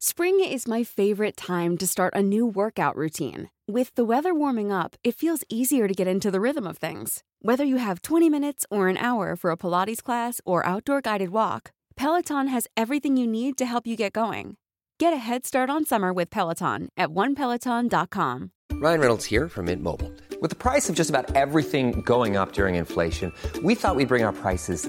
Spring is my favorite time to start a new workout routine. With the weather warming up, it feels easier to get into the rhythm of things. Whether you have 20 minutes or an hour for a Pilates class or outdoor guided walk, Peloton has everything you need to help you get going. Get a head start on summer with Peloton at onepeloton.com. Ryan Reynolds here from Mint Mobile. With the price of just about everything going up during inflation, we thought we'd bring our prices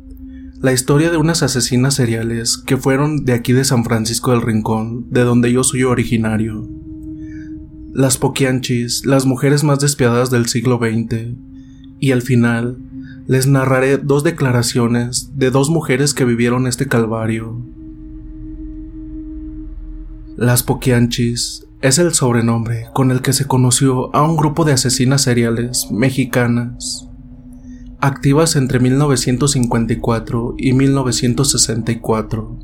la historia de unas asesinas seriales que fueron de aquí de San Francisco del Rincón, de donde yo soy originario. Las Poquianchis, las mujeres más despiadadas del siglo XX, y al final les narraré dos declaraciones de dos mujeres que vivieron este calvario. Las Poquianchis es el sobrenombre con el que se conoció a un grupo de asesinas seriales mexicanas activas entre 1954 y 1964,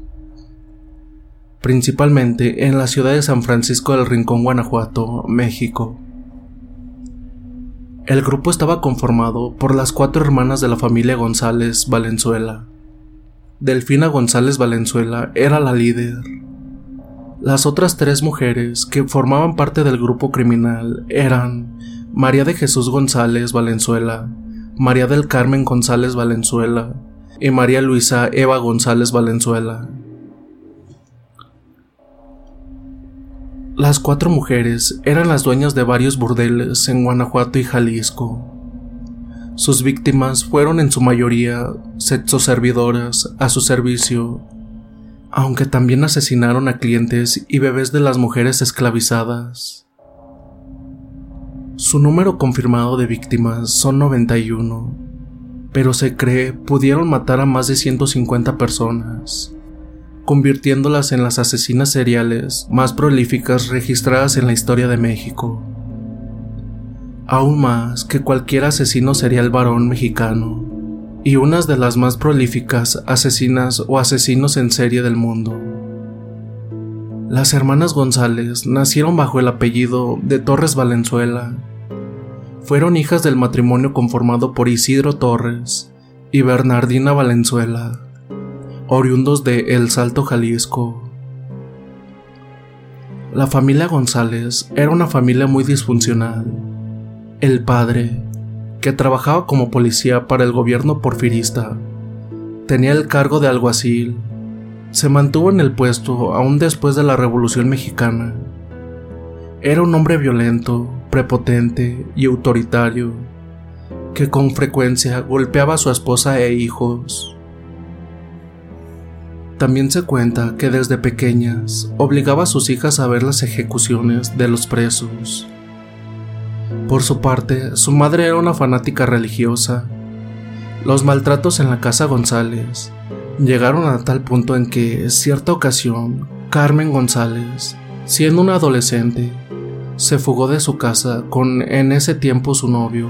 principalmente en la ciudad de San Francisco del Rincón, Guanajuato, México. El grupo estaba conformado por las cuatro hermanas de la familia González Valenzuela. Delfina González Valenzuela era la líder. Las otras tres mujeres que formaban parte del grupo criminal eran María de Jesús González Valenzuela, María del Carmen González Valenzuela y María Luisa Eva González Valenzuela. Las cuatro mujeres eran las dueñas de varios burdeles en Guanajuato y Jalisco. Sus víctimas fueron en su mayoría sexoservidoras a su servicio, aunque también asesinaron a clientes y bebés de las mujeres esclavizadas. Su número confirmado de víctimas son 91, pero se cree pudieron matar a más de 150 personas, convirtiéndolas en las asesinas seriales más prolíficas registradas en la historia de México. Aún más que cualquier asesino serial varón mexicano, y unas de las más prolíficas asesinas o asesinos en serie del mundo. Las hermanas González nacieron bajo el apellido de Torres Valenzuela. Fueron hijas del matrimonio conformado por Isidro Torres y Bernardina Valenzuela, oriundos de El Salto, Jalisco. La familia González era una familia muy disfuncional. El padre, que trabajaba como policía para el gobierno porfirista, tenía el cargo de alguacil se mantuvo en el puesto aún después de la Revolución Mexicana. Era un hombre violento, prepotente y autoritario, que con frecuencia golpeaba a su esposa e hijos. También se cuenta que desde pequeñas obligaba a sus hijas a ver las ejecuciones de los presos. Por su parte, su madre era una fanática religiosa. Los maltratos en la casa González llegaron a tal punto en que, cierta ocasión, Carmen González, siendo una adolescente, se fugó de su casa con en ese tiempo su novio,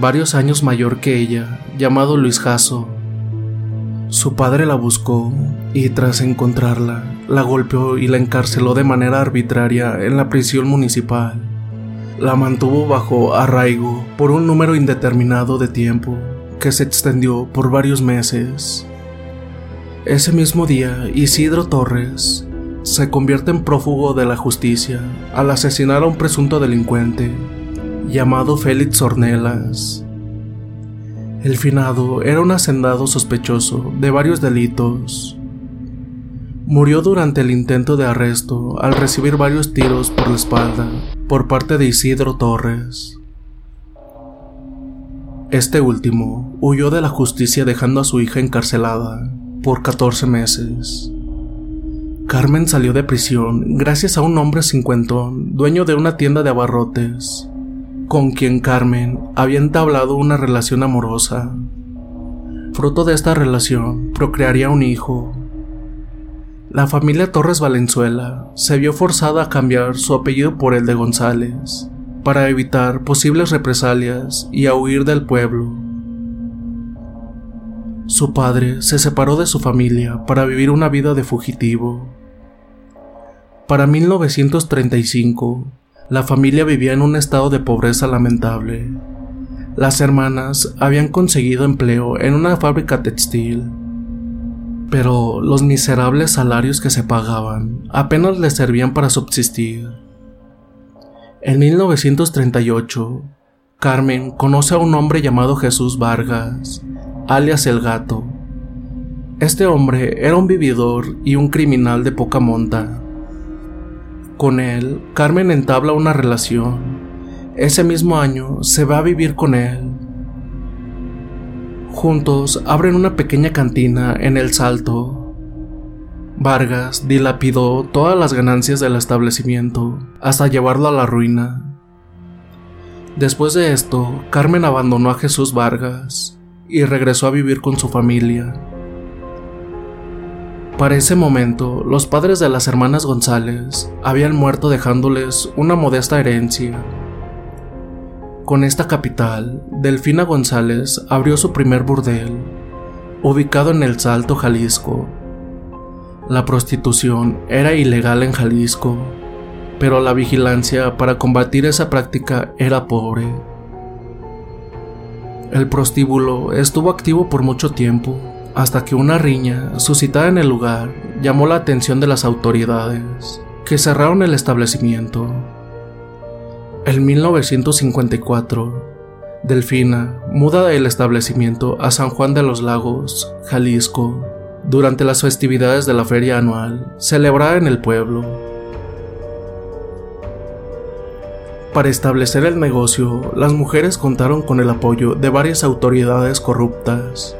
varios años mayor que ella, llamado Luis Jasso. Su padre la buscó y tras encontrarla, la golpeó y la encarceló de manera arbitraria en la prisión municipal. La mantuvo bajo arraigo por un número indeterminado de tiempo que se extendió por varios meses. Ese mismo día, Isidro Torres se convierte en prófugo de la justicia al asesinar a un presunto delincuente llamado Félix Ornelas. El finado era un hacendado sospechoso de varios delitos. Murió durante el intento de arresto al recibir varios tiros por la espalda por parte de Isidro Torres. Este último huyó de la justicia dejando a su hija encarcelada por 14 meses. Carmen salió de prisión gracias a un hombre cincuentón, dueño de una tienda de abarrotes, con quien Carmen había entablado una relación amorosa. Fruto de esta relación, procrearía un hijo. la familia Torres Valenzuela se vio forzada a cambiar su apellido por el de González para evitar posibles represalias y a huir del pueblo. Su padre se separó de su familia para vivir una vida de fugitivo. Para 1935, la familia vivía en un estado de pobreza lamentable. Las hermanas habían conseguido empleo en una fábrica textil, pero los miserables salarios que se pagaban apenas les servían para subsistir. En 1938, Carmen conoce a un hombre llamado Jesús Vargas, alias el gato. Este hombre era un vividor y un criminal de poca monta. Con él, Carmen entabla una relación. Ese mismo año se va a vivir con él. Juntos abren una pequeña cantina en El Salto. Vargas dilapidó todas las ganancias del establecimiento hasta llevarlo a la ruina. Después de esto, Carmen abandonó a Jesús Vargas y regresó a vivir con su familia. Para ese momento, los padres de las hermanas González habían muerto dejándoles una modesta herencia. Con esta capital, Delfina González abrió su primer burdel, ubicado en el Salto, Jalisco. La prostitución era ilegal en Jalisco, pero la vigilancia para combatir esa práctica era pobre. El prostíbulo estuvo activo por mucho tiempo, hasta que una riña suscitada en el lugar llamó la atención de las autoridades, que cerraron el establecimiento. En 1954, Delfina muda el establecimiento a San Juan de los Lagos, Jalisco, durante las festividades de la feria anual celebrada en el pueblo. Para establecer el negocio, las mujeres contaron con el apoyo de varias autoridades corruptas,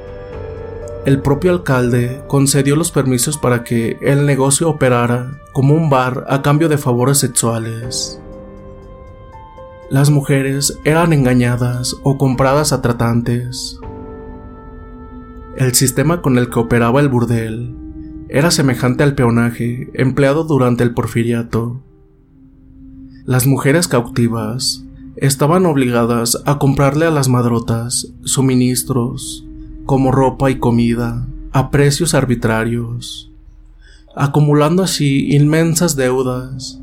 el propio alcalde concedió los permisos para que el negocio operara como un bar a cambio de favores sexuales. Las mujeres eran engañadas o compradas a tratantes. El sistema con el que operaba el burdel era semejante al peonaje empleado durante el porfiriato. Las mujeres cautivas estaban obligadas a comprarle a las madrotas suministros, como ropa y comida, a precios arbitrarios, acumulando así inmensas deudas.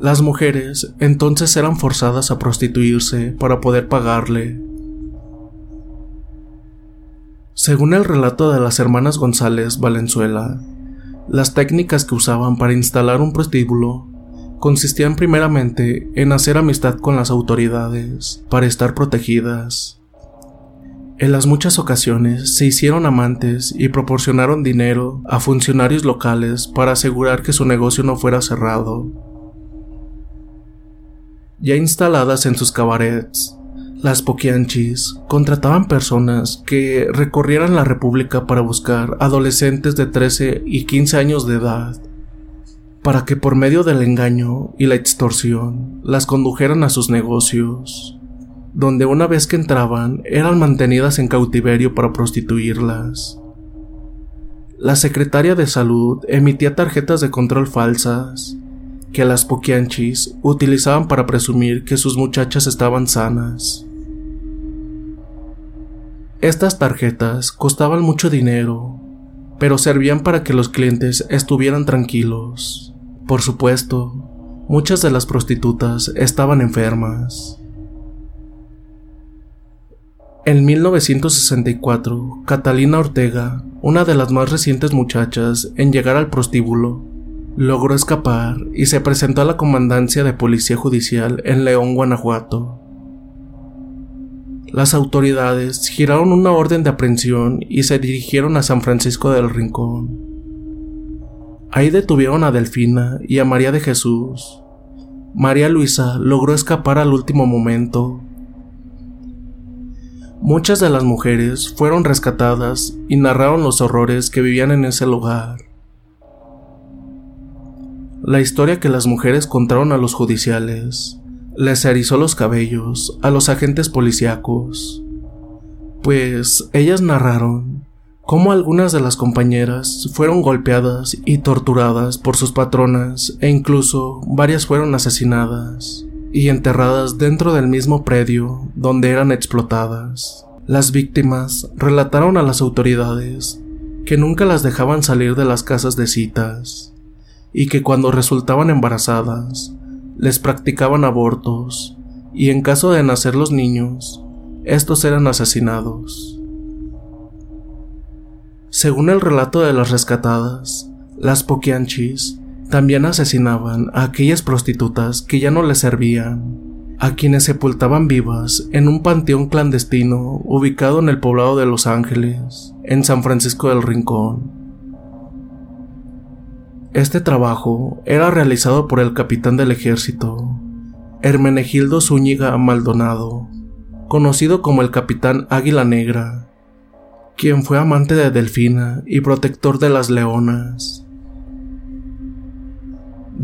Las mujeres entonces eran forzadas a prostituirse para poder pagarle. Según el relato de las hermanas González Valenzuela, las técnicas que usaban para instalar un prostíbulo consistían primeramente en hacer amistad con las autoridades para estar protegidas. En las muchas ocasiones se hicieron amantes y proporcionaron dinero a funcionarios locales para asegurar que su negocio no fuera cerrado. Ya instaladas en sus cabarets, las poquianchis contrataban personas que recorrieran la República para buscar adolescentes de 13 y 15 años de edad, para que por medio del engaño y la extorsión las condujeran a sus negocios donde una vez que entraban eran mantenidas en cautiverio para prostituirlas. La secretaria de salud emitía tarjetas de control falsas que las poquianchis utilizaban para presumir que sus muchachas estaban sanas. Estas tarjetas costaban mucho dinero, pero servían para que los clientes estuvieran tranquilos. Por supuesto, muchas de las prostitutas estaban enfermas. En 1964, Catalina Ortega, una de las más recientes muchachas en llegar al prostíbulo, logró escapar y se presentó a la comandancia de policía judicial en León, Guanajuato. Las autoridades giraron una orden de aprehensión y se dirigieron a San Francisco del Rincón. Ahí detuvieron a Delfina y a María de Jesús. María Luisa logró escapar al último momento Muchas de las mujeres fueron rescatadas y narraron los horrores que vivían en ese lugar. La historia que las mujeres contaron a los judiciales les erizó los cabellos a los agentes policíacos, pues ellas narraron cómo algunas de las compañeras fueron golpeadas y torturadas por sus patronas e incluso varias fueron asesinadas y enterradas dentro del mismo predio donde eran explotadas. Las víctimas relataron a las autoridades que nunca las dejaban salir de las casas de citas y que cuando resultaban embarazadas les practicaban abortos y en caso de nacer los niños, estos eran asesinados. Según el relato de las rescatadas, las poquianchis también asesinaban a aquellas prostitutas que ya no les servían, a quienes sepultaban vivas en un panteón clandestino ubicado en el poblado de Los Ángeles, en San Francisco del Rincón. Este trabajo era realizado por el capitán del ejército, Hermenegildo Zúñiga Maldonado, conocido como el capitán Águila Negra, quien fue amante de Delfina y protector de las leonas.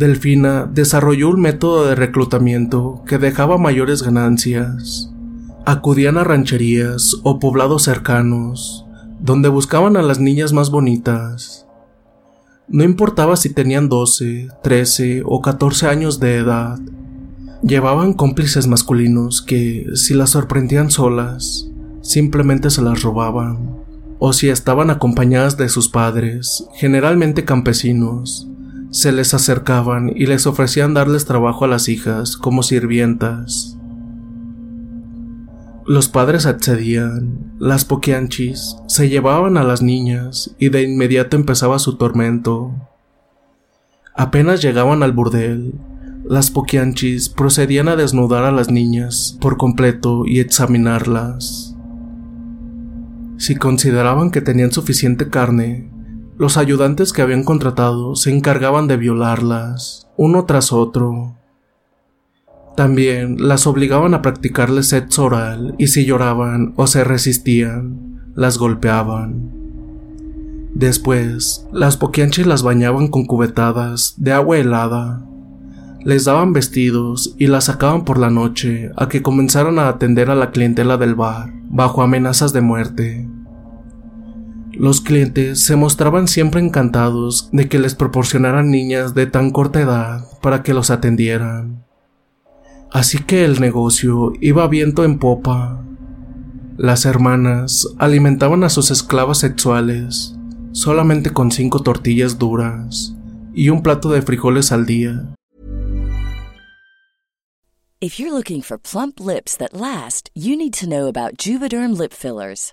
Delfina desarrolló un método de reclutamiento que dejaba mayores ganancias. Acudían a rancherías o poblados cercanos, donde buscaban a las niñas más bonitas. No importaba si tenían 12, 13 o 14 años de edad, llevaban cómplices masculinos que, si las sorprendían solas, simplemente se las robaban, o si estaban acompañadas de sus padres, generalmente campesinos, se les acercaban y les ofrecían darles trabajo a las hijas como sirvientas. Los padres accedían, las poquianchis se llevaban a las niñas y de inmediato empezaba su tormento. Apenas llegaban al burdel, las poquianchis procedían a desnudar a las niñas por completo y examinarlas. Si consideraban que tenían suficiente carne, los ayudantes que habían contratado se encargaban de violarlas, uno tras otro. También las obligaban a practicarles sexo oral y si lloraban o se resistían, las golpeaban. Después, las poquianchis las bañaban con cubetadas de agua helada, les daban vestidos y las sacaban por la noche a que comenzaran a atender a la clientela del bar, bajo amenazas de muerte. Los clientes se mostraban siempre encantados de que les proporcionaran niñas de tan corta edad para que los atendieran. Así que el negocio iba viento en popa. Las hermanas alimentaban a sus esclavas sexuales solamente con cinco tortillas duras y un plato de frijoles al día. If you're looking for plump lips that last, you need to know about Juvederm lip fillers.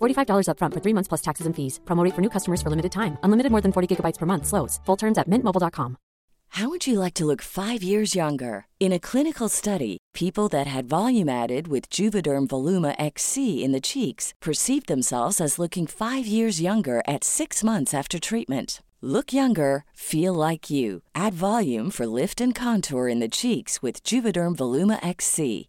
$45 upfront for three months plus taxes and fees. Promote for new customers for limited time. Unlimited more than 40 gigabytes per month. Slows. Full terms at mintmobile.com. How would you like to look five years younger? In a clinical study, people that had volume added with Juvederm Voluma XC in the cheeks perceived themselves as looking five years younger at six months after treatment. Look younger, feel like you. Add volume for lift and contour in the cheeks with Juvederm Voluma XC.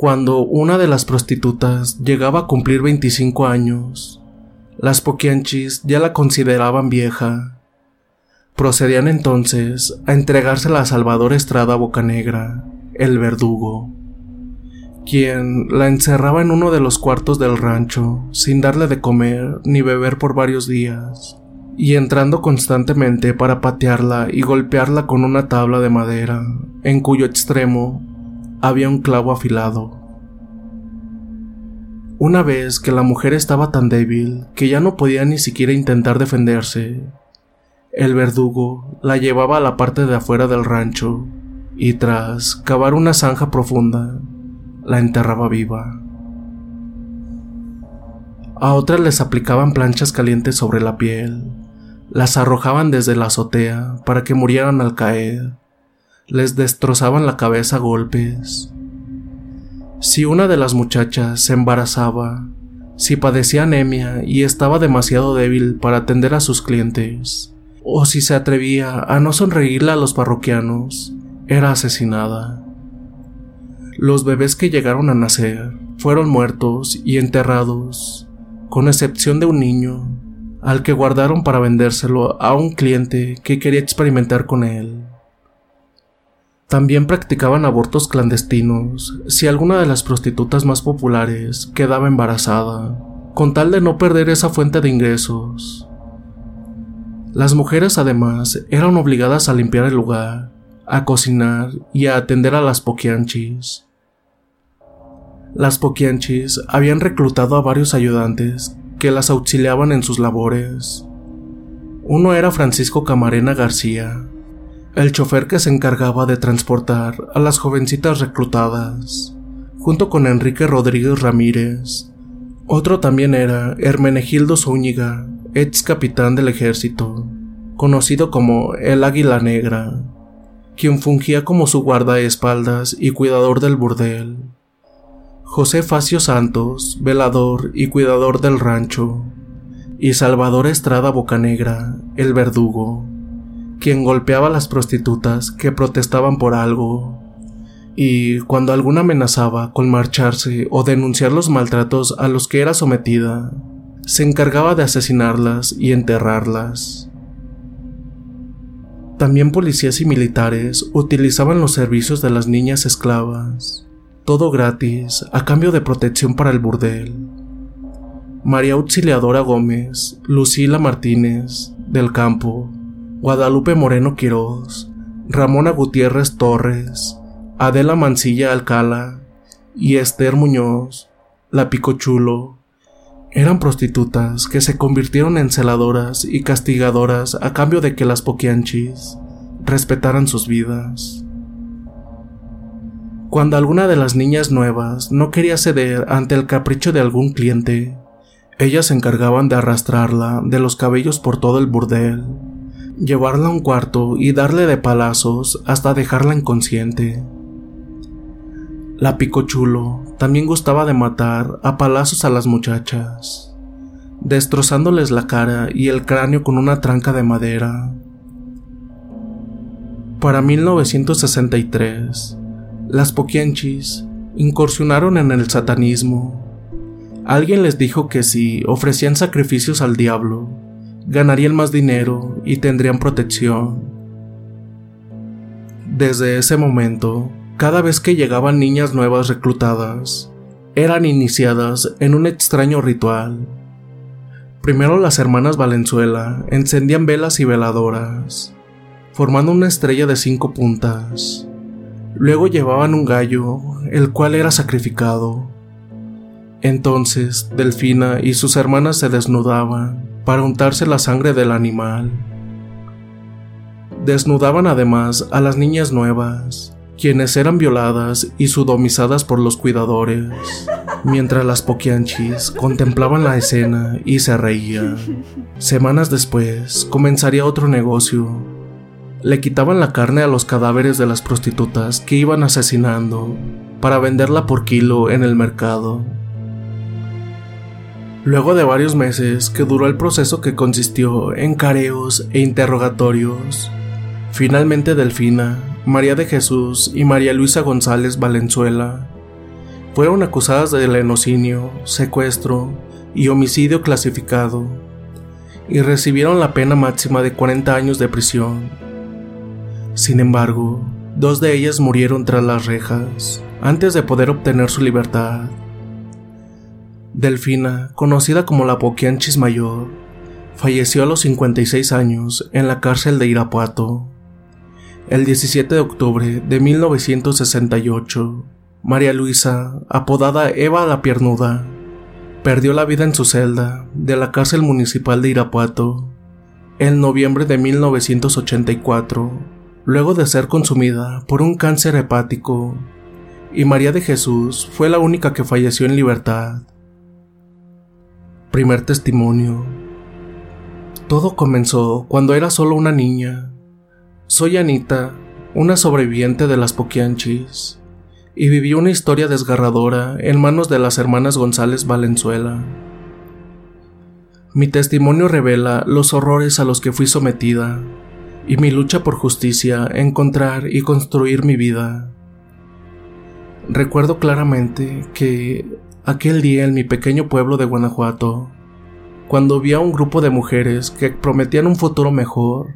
Cuando una de las prostitutas llegaba a cumplir 25 años, las poquianchis ya la consideraban vieja. Procedían entonces a entregársela a Salvador Estrada Bocanegra, el verdugo, quien la encerraba en uno de los cuartos del rancho sin darle de comer ni beber por varios días, y entrando constantemente para patearla y golpearla con una tabla de madera, en cuyo extremo había un clavo afilado. Una vez que la mujer estaba tan débil que ya no podía ni siquiera intentar defenderse, el verdugo la llevaba a la parte de afuera del rancho y tras cavar una zanja profunda, la enterraba viva. A otras les aplicaban planchas calientes sobre la piel, las arrojaban desde la azotea para que murieran al caer, les destrozaban la cabeza a golpes. Si una de las muchachas se embarazaba, si padecía anemia y estaba demasiado débil para atender a sus clientes, o si se atrevía a no sonreírle a los parroquianos, era asesinada. Los bebés que llegaron a nacer fueron muertos y enterrados, con excepción de un niño, al que guardaron para vendérselo a un cliente que quería experimentar con él. También practicaban abortos clandestinos si alguna de las prostitutas más populares quedaba embarazada, con tal de no perder esa fuente de ingresos. Las mujeres además eran obligadas a limpiar el lugar, a cocinar y a atender a las poquianchis. Las poquianchis habían reclutado a varios ayudantes que las auxiliaban en sus labores. Uno era Francisco Camarena García, el chofer que se encargaba de transportar a las jovencitas reclutadas, junto con Enrique Rodríguez Ramírez. Otro también era Hermenegildo Zúñiga, ex capitán del ejército, conocido como el Águila Negra, quien fungía como su guardaespaldas y cuidador del burdel. José Facio Santos, velador y cuidador del rancho, y Salvador Estrada Bocanegra, el verdugo quien golpeaba a las prostitutas que protestaban por algo. Y cuando alguna amenazaba con marcharse o denunciar los maltratos a los que era sometida, se encargaba de asesinarlas y enterrarlas. También policías y militares utilizaban los servicios de las niñas esclavas, todo gratis, a cambio de protección para el burdel. María Auxiliadora Gómez, Lucila Martínez, del campo, Guadalupe Moreno Quiroz, Ramona Gutiérrez Torres, Adela Mancilla Alcala y Esther Muñoz, la Picochulo, eran prostitutas que se convirtieron en celadoras y castigadoras a cambio de que las poquianchis respetaran sus vidas. Cuando alguna de las niñas nuevas no quería ceder ante el capricho de algún cliente, ellas se encargaban de arrastrarla de los cabellos por todo el burdel llevarla a un cuarto y darle de palazos hasta dejarla inconsciente. La Picochulo también gustaba de matar a palazos a las muchachas, destrozándoles la cara y el cráneo con una tranca de madera. Para 1963, las Poquianchis incursionaron en el satanismo. Alguien les dijo que si ofrecían sacrificios al diablo, ganarían más dinero y tendrían protección. Desde ese momento, cada vez que llegaban niñas nuevas reclutadas, eran iniciadas en un extraño ritual. Primero las hermanas Valenzuela encendían velas y veladoras, formando una estrella de cinco puntas. Luego llevaban un gallo, el cual era sacrificado. Entonces Delfina y sus hermanas se desnudaban para untarse la sangre del animal. Desnudaban además a las niñas nuevas, quienes eran violadas y sodomizadas por los cuidadores, mientras las poquianchis contemplaban la escena y se reían. Semanas después comenzaría otro negocio. Le quitaban la carne a los cadáveres de las prostitutas que iban asesinando para venderla por kilo en el mercado. Luego de varios meses que duró el proceso que consistió en careos e interrogatorios, finalmente Delfina, María de Jesús y María Luisa González Valenzuela fueron acusadas de lenocinio, secuestro y homicidio clasificado y recibieron la pena máxima de 40 años de prisión. Sin embargo, dos de ellas murieron tras las rejas antes de poder obtener su libertad. Delfina, conocida como la Poquianchis Mayor, falleció a los 56 años en la cárcel de Irapuato. El 17 de octubre de 1968, María Luisa, apodada Eva la Piernuda, perdió la vida en su celda de la cárcel municipal de Irapuato en noviembre de 1984, luego de ser consumida por un cáncer hepático, y María de Jesús fue la única que falleció en libertad. Primer testimonio. Todo comenzó cuando era solo una niña. Soy Anita, una sobreviviente de las Poquianchis, y viví una historia desgarradora en manos de las hermanas González Valenzuela. Mi testimonio revela los horrores a los que fui sometida y mi lucha por justicia, encontrar y construir mi vida. Recuerdo claramente que aquel día en mi pequeño pueblo de Guanajuato, cuando vi a un grupo de mujeres que prometían un futuro mejor.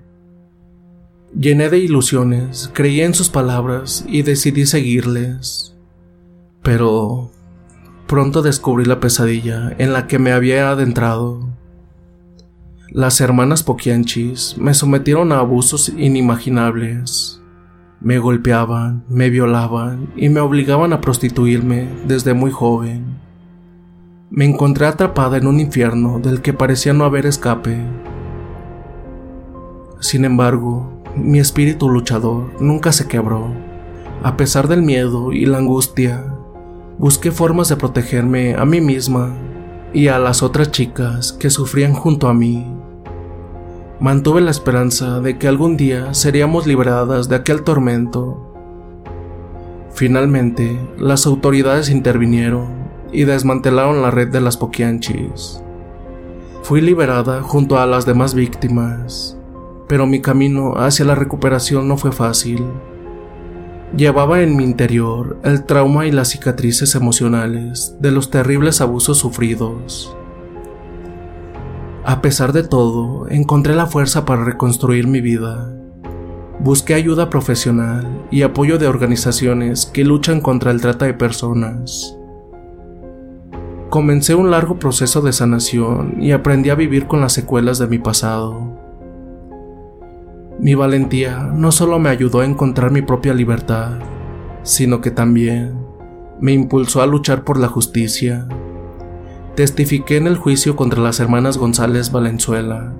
Llené de ilusiones, creí en sus palabras y decidí seguirles. Pero pronto descubrí la pesadilla en la que me había adentrado. Las hermanas Poquianchis me sometieron a abusos inimaginables. Me golpeaban, me violaban y me obligaban a prostituirme desde muy joven. Me encontré atrapada en un infierno del que parecía no haber escape. Sin embargo, mi espíritu luchador nunca se quebró. A pesar del miedo y la angustia, busqué formas de protegerme a mí misma y a las otras chicas que sufrían junto a mí. Mantuve la esperanza de que algún día seríamos liberadas de aquel tormento. Finalmente, las autoridades intervinieron y desmantelaron la red de las Poquianchis. Fui liberada junto a las demás víctimas, pero mi camino hacia la recuperación no fue fácil. Llevaba en mi interior el trauma y las cicatrices emocionales de los terribles abusos sufridos. A pesar de todo, encontré la fuerza para reconstruir mi vida. Busqué ayuda profesional y apoyo de organizaciones que luchan contra el trata de personas. Comencé un largo proceso de sanación y aprendí a vivir con las secuelas de mi pasado. Mi valentía no solo me ayudó a encontrar mi propia libertad, sino que también me impulsó a luchar por la justicia testifiqué en el juicio contra las hermanas González Valenzuela,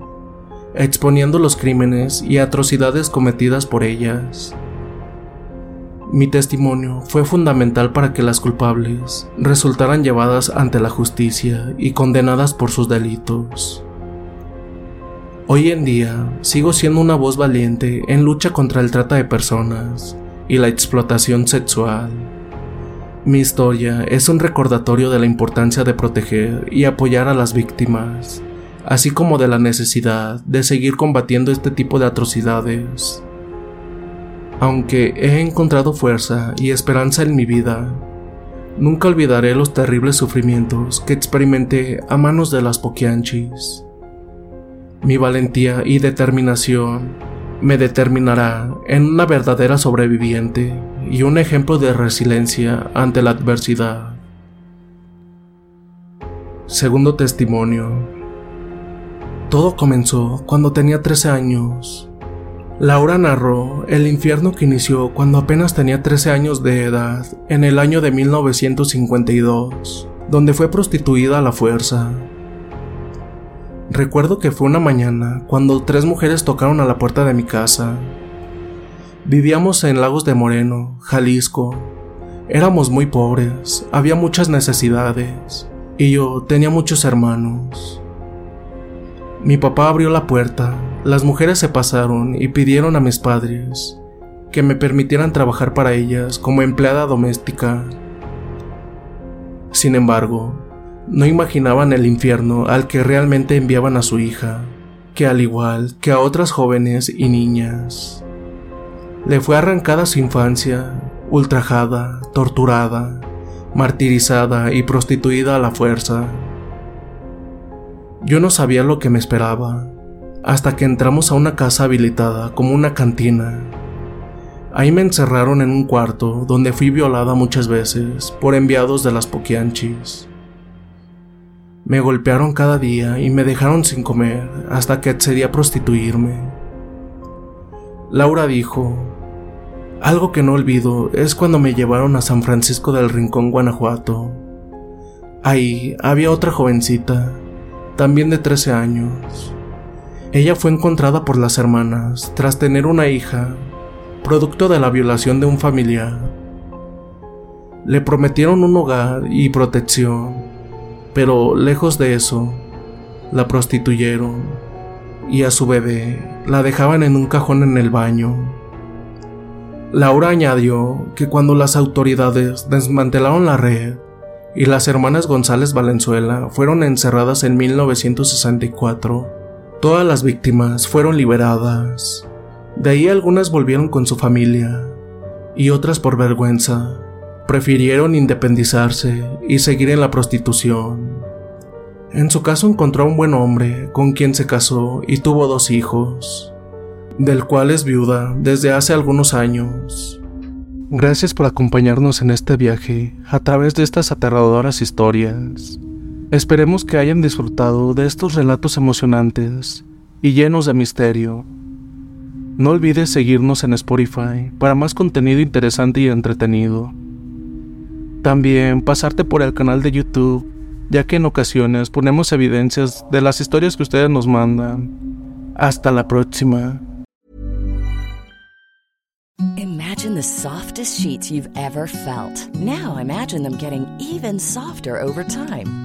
exponiendo los crímenes y atrocidades cometidas por ellas. Mi testimonio fue fundamental para que las culpables resultaran llevadas ante la justicia y condenadas por sus delitos. Hoy en día sigo siendo una voz valiente en lucha contra el trata de personas y la explotación sexual mi historia es un recordatorio de la importancia de proteger y apoyar a las víctimas, así como de la necesidad de seguir combatiendo este tipo de atrocidades. Aunque he encontrado fuerza y esperanza en mi vida, nunca olvidaré los terribles sufrimientos que experimenté a manos de las Poquianchis. Mi valentía y determinación me determinará en una verdadera sobreviviente y un ejemplo de resiliencia ante la adversidad. Segundo testimonio. Todo comenzó cuando tenía 13 años. Laura narró el infierno que inició cuando apenas tenía 13 años de edad, en el año de 1952, donde fue prostituida a la fuerza. Recuerdo que fue una mañana cuando tres mujeres tocaron a la puerta de mi casa. Vivíamos en Lagos de Moreno, Jalisco. Éramos muy pobres, había muchas necesidades, y yo tenía muchos hermanos. Mi papá abrió la puerta, las mujeres se pasaron y pidieron a mis padres que me permitieran trabajar para ellas como empleada doméstica. Sin embargo, no imaginaban el infierno al que realmente enviaban a su hija, que al igual que a otras jóvenes y niñas, le fue arrancada su infancia, ultrajada, torturada, martirizada y prostituida a la fuerza. Yo no sabía lo que me esperaba, hasta que entramos a una casa habilitada como una cantina. Ahí me encerraron en un cuarto donde fui violada muchas veces por enviados de las Poquianchis. Me golpearon cada día y me dejaron sin comer hasta que accedí a prostituirme. Laura dijo, algo que no olvido es cuando me llevaron a San Francisco del Rincón, Guanajuato. Ahí había otra jovencita, también de 13 años. Ella fue encontrada por las hermanas tras tener una hija, producto de la violación de un familiar. Le prometieron un hogar y protección, pero lejos de eso, la prostituyeron y a su bebé la dejaban en un cajón en el baño. Laura añadió que cuando las autoridades desmantelaron la red, y las hermanas González Valenzuela fueron encerradas en 1964. Todas las víctimas fueron liberadas. De ahí algunas volvieron con su familia y otras por vergüenza prefirieron independizarse y seguir en la prostitución. En su caso encontró a un buen hombre con quien se casó y tuvo dos hijos, del cual es viuda desde hace algunos años. Gracias por acompañarnos en este viaje a través de estas aterradoras historias. Esperemos que hayan disfrutado de estos relatos emocionantes y llenos de misterio. No olvides seguirnos en Spotify para más contenido interesante y entretenido. También pasarte por el canal de YouTube, ya que en ocasiones ponemos evidencias de las historias que ustedes nos mandan. Hasta la próxima. Imagine the softest sheets you've ever felt. Now imagine them getting even softer over time.